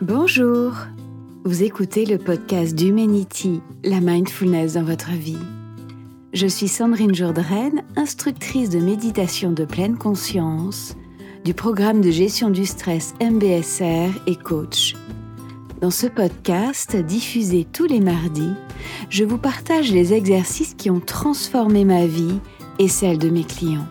Bonjour, vous écoutez le podcast d'Humanity, la mindfulness dans votre vie. Je suis Sandrine Jourdraine, instructrice de méditation de pleine conscience du programme de gestion du stress MBSR et coach. Dans ce podcast, diffusé tous les mardis, je vous partage les exercices qui ont transformé ma vie et celle de mes clients.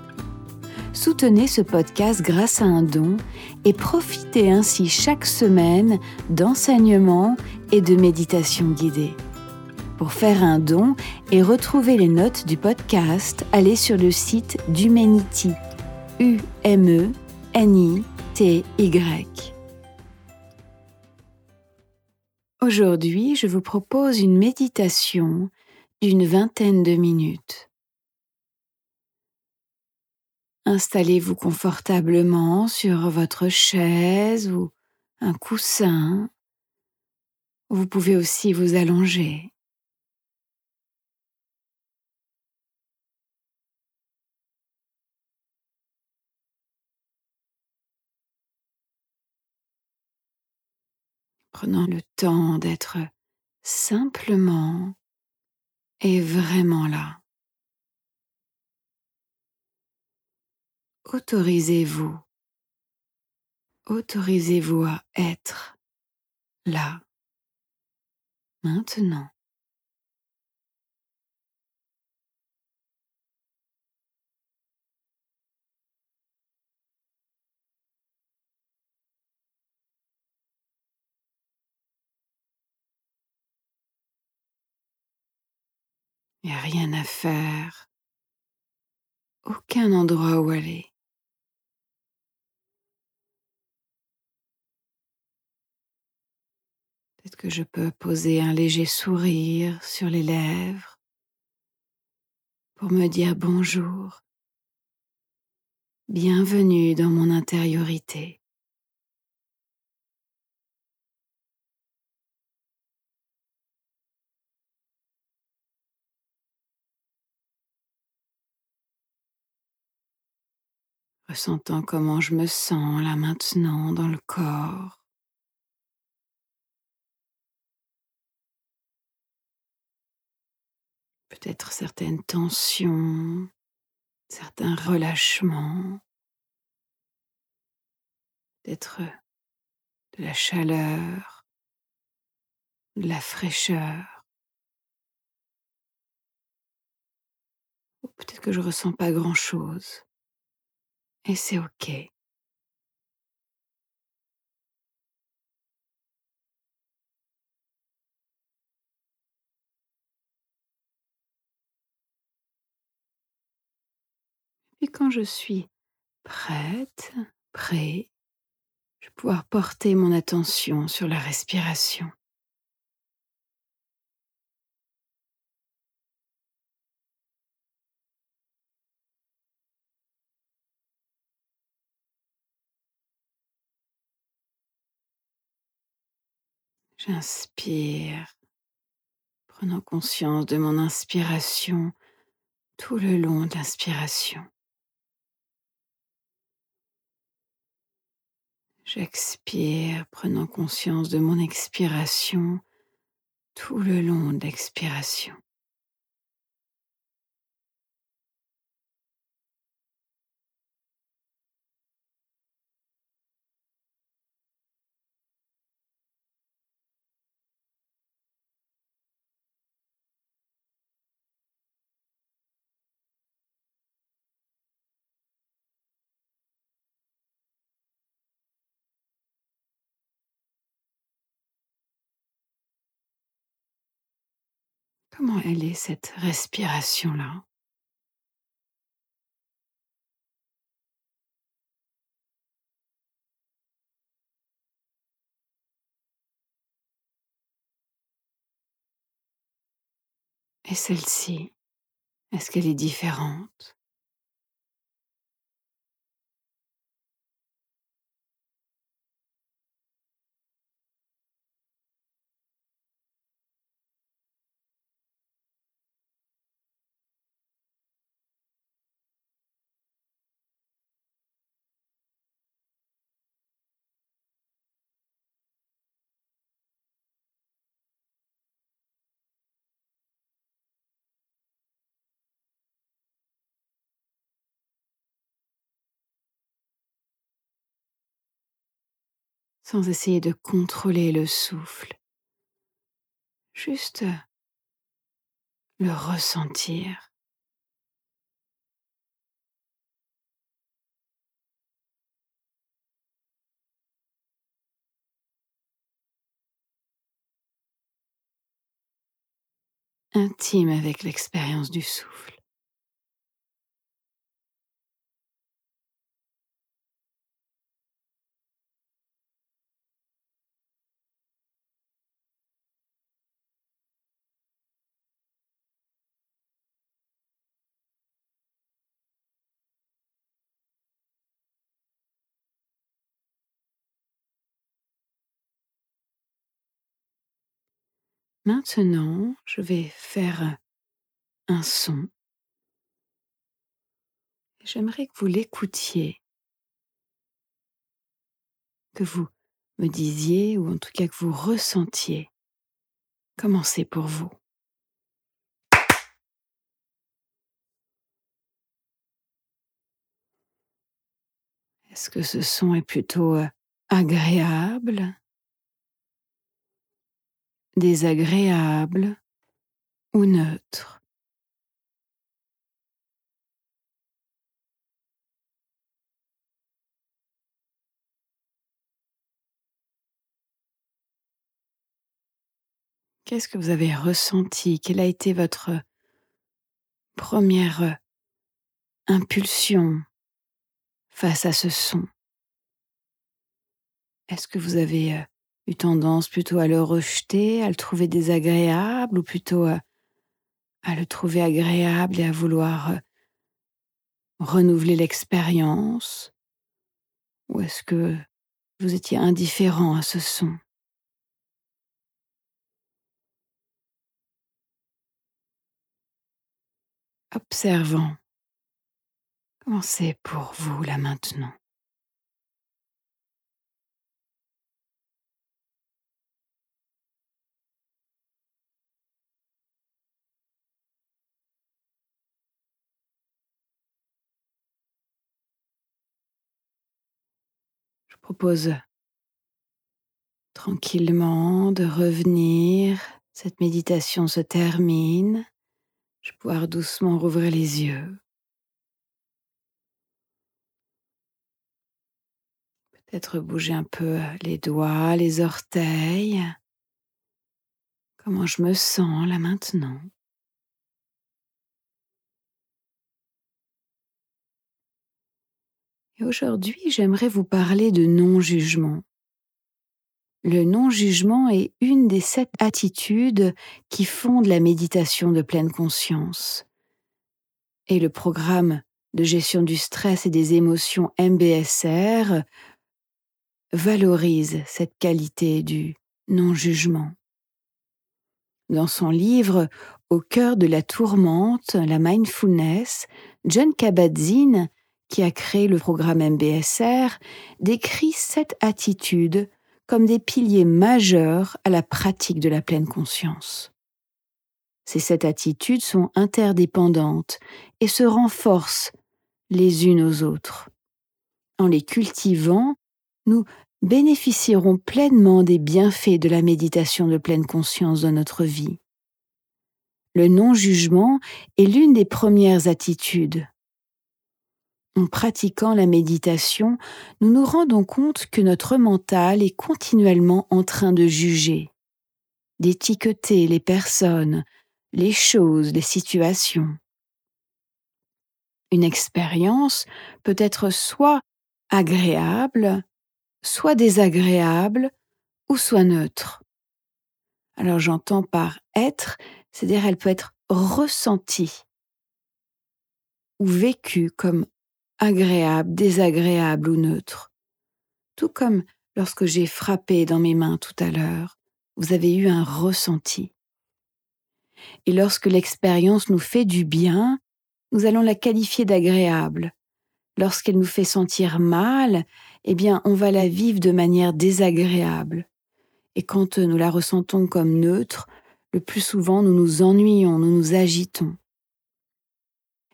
Soutenez ce podcast grâce à un don et profitez ainsi chaque semaine d'enseignements et de méditations guidées. Pour faire un don et retrouver les notes du podcast, allez sur le site d'Humanity. U-M-E-N-I-T-Y. Aujourd'hui, je vous propose une méditation d'une vingtaine de minutes. Installez-vous confortablement sur votre chaise ou un coussin. Vous pouvez aussi vous allonger. Prenant le temps d'être simplement et vraiment là. Autorisez-vous, autorisez-vous à être là, maintenant. Il n'y a rien à faire, aucun endroit où aller. Peut-être que je peux poser un léger sourire sur les lèvres pour me dire bonjour? Bienvenue dans mon intériorité. ressentant comment je me sens là maintenant dans le corps. Peut-être certaines tensions, certains relâchements, peut-être de la chaleur, de la fraîcheur. Peut-être que je ressens pas grand-chose. Et c'est OK. Et quand je suis prête, prêt, je vais pouvoir porter mon attention sur la respiration. J'inspire, prenant conscience de mon inspiration tout le long de l'inspiration. J'expire, prenant conscience de mon expiration tout le long de l'expiration. Comment elle est cette respiration-là? Et celle-ci, est-ce qu'elle est différente? Sans essayer de contrôler le souffle, juste le ressentir. intime avec l'expérience du souffle. Maintenant, je vais faire un son. J'aimerais que vous l'écoutiez, que vous me disiez, ou en tout cas que vous ressentiez comment c'est pour vous? Est-ce que ce son est plutôt euh, agréable? Désagréable ou neutre. Qu'est-ce que vous avez ressenti? Quelle a été votre première impulsion face à ce son? Est-ce que vous avez euh, eu tendance plutôt à le rejeter, à le trouver désagréable ou plutôt à, le trouver agréable et à vouloir euh, renouveler l'expérience? Ou est-ce que vous étiez indifférent à ce son? Observant. Comment c'est pour vous là maintenant? Propose tranquillement de revenir. Cette méditation se termine. Je vais pouvoir doucement rouvrir les yeux. Peut-être bouger un peu les doigts, les orteils. Comment je me sens là maintenant? Aujourd'hui, j'aimerais vous parler de non-jugement. Le non-jugement est une des sept attitudes qui fondent la méditation de pleine conscience. Et le programme de gestion du stress et des émotions MBSR valorise cette qualité du non-jugement. Dans son livre Au cœur de la tourmente, la mindfulness, John Kabat-Zinn qui a créé le programme MBSR, décrit cette attitude comme des piliers majeurs à la pratique de la pleine conscience. Ces sept attitudes sont interdépendantes et se renforcent les unes aux autres. En les cultivant, nous bénéficierons pleinement des bienfaits de la méditation de pleine conscience dans notre vie. Le non-jugement est l'une des premières attitudes en pratiquant la méditation, nous nous rendons compte que notre mental est continuellement en train de juger, d'étiqueter les personnes, les choses, les situations. Une expérience peut être soit agréable, soit désagréable, ou soit neutre. Alors j'entends par être, c'est-à-dire elle peut être ressentie ou vécue comme agréable, désagréable ou neutre. Tout comme lorsque j'ai frappé dans mes mains tout à l'heure, vous avez eu un ressenti. Et lorsque l'expérience nous fait du bien, nous allons la qualifier d'agréable. Lorsqu'elle nous fait sentir mal, eh bien, on va la vivre de manière désagréable. Et quand nous la ressentons comme neutre, le plus souvent nous nous ennuyons, nous nous agitons.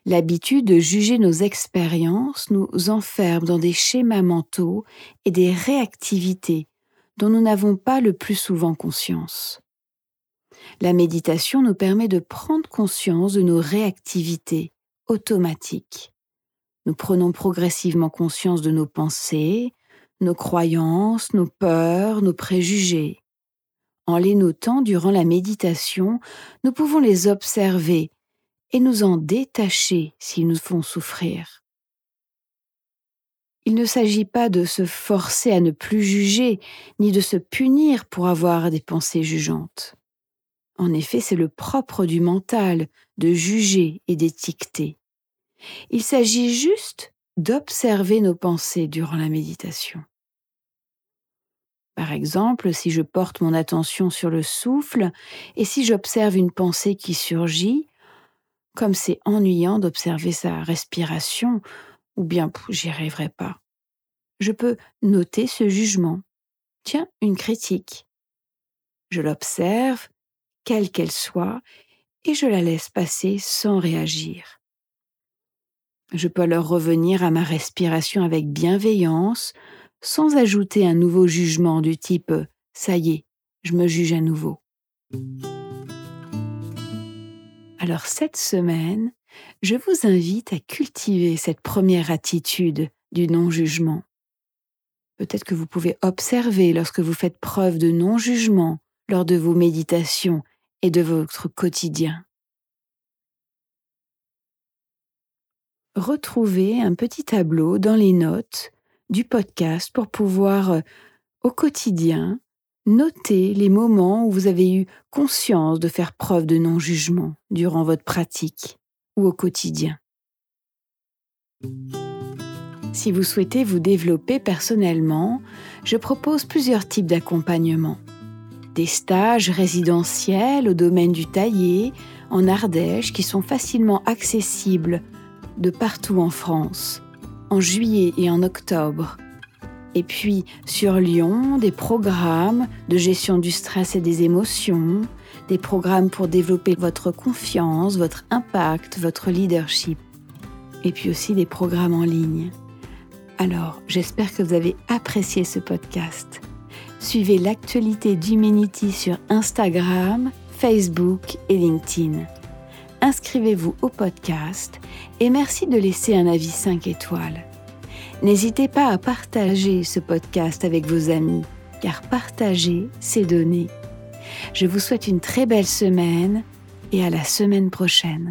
L'habitude de juger nos expériences nous enferme dans des schémas mentaux et des réactivités dont nous n'avons pas le plus souvent conscience. La méditation nous permet de prendre conscience de nos réactivités automatiques. Nous prenons progressivement conscience de nos pensées, nos croyances, nos peurs, nos préjugés. En les notant durant la méditation, nous pouvons les observer et nous en détacher s'ils nous font souffrir. Il ne s'agit pas de se forcer à ne plus juger, ni de se punir pour avoir des pensées jugeantes. En effet, c'est le propre du mental de juger et d'étiqueter. Il s'agit juste d'observer nos pensées durant la méditation. Par exemple, si je porte mon attention sur le souffle et si j'observe une pensée qui surgit, comme c'est ennuyant d'observer sa respiration, ou bien j'y arriverai pas. Je peux noter ce jugement. Tiens, une critique. Je l'observe, quelle qu'elle soit, et je la laisse passer sans réagir. Je peux alors revenir à ma respiration avec bienveillance, sans ajouter un nouveau jugement du type ⁇ ça y est, je me juge à nouveau ⁇ Alors cette semaine, je vous invite à cultiver cette première attitude du non-jugement. Peut-être que vous pouvez observer lorsque vous faites preuve de non-jugement lors de vos méditations et de votre quotidien. Retrouvez un petit tableau dans les notes du podcast pour pouvoir euh, au quotidien noter les moments où vous avez eu conscience de faire preuve de non-jugement durant votre pratique ou au quotidien. Si vous souhaitez vous développer personnellement, je propose plusieurs types d'accompagnement. Des stages résidentiels au domaine du taillé, en Ardèche, qui sont facilement accessibles de partout en France, en juillet et en octobre. Et puis sur Lyon, des programmes de gestion du stress et des émotions, des programmes pour développer votre confiance, votre impact, votre leadership. Et puis aussi des programmes en ligne. Alors, j'espère que vous avez apprécié ce podcast. Suivez l'actualité d'Humanity sur Instagram, Facebook et LinkedIn. Inscrivez-vous au podcast et merci de laisser un avis 5 étoiles. N'hésitez pas à partager ce podcast avec vos amis, car partager, c'est donner. Je vous souhaite une très belle semaine et à la semaine prochaine.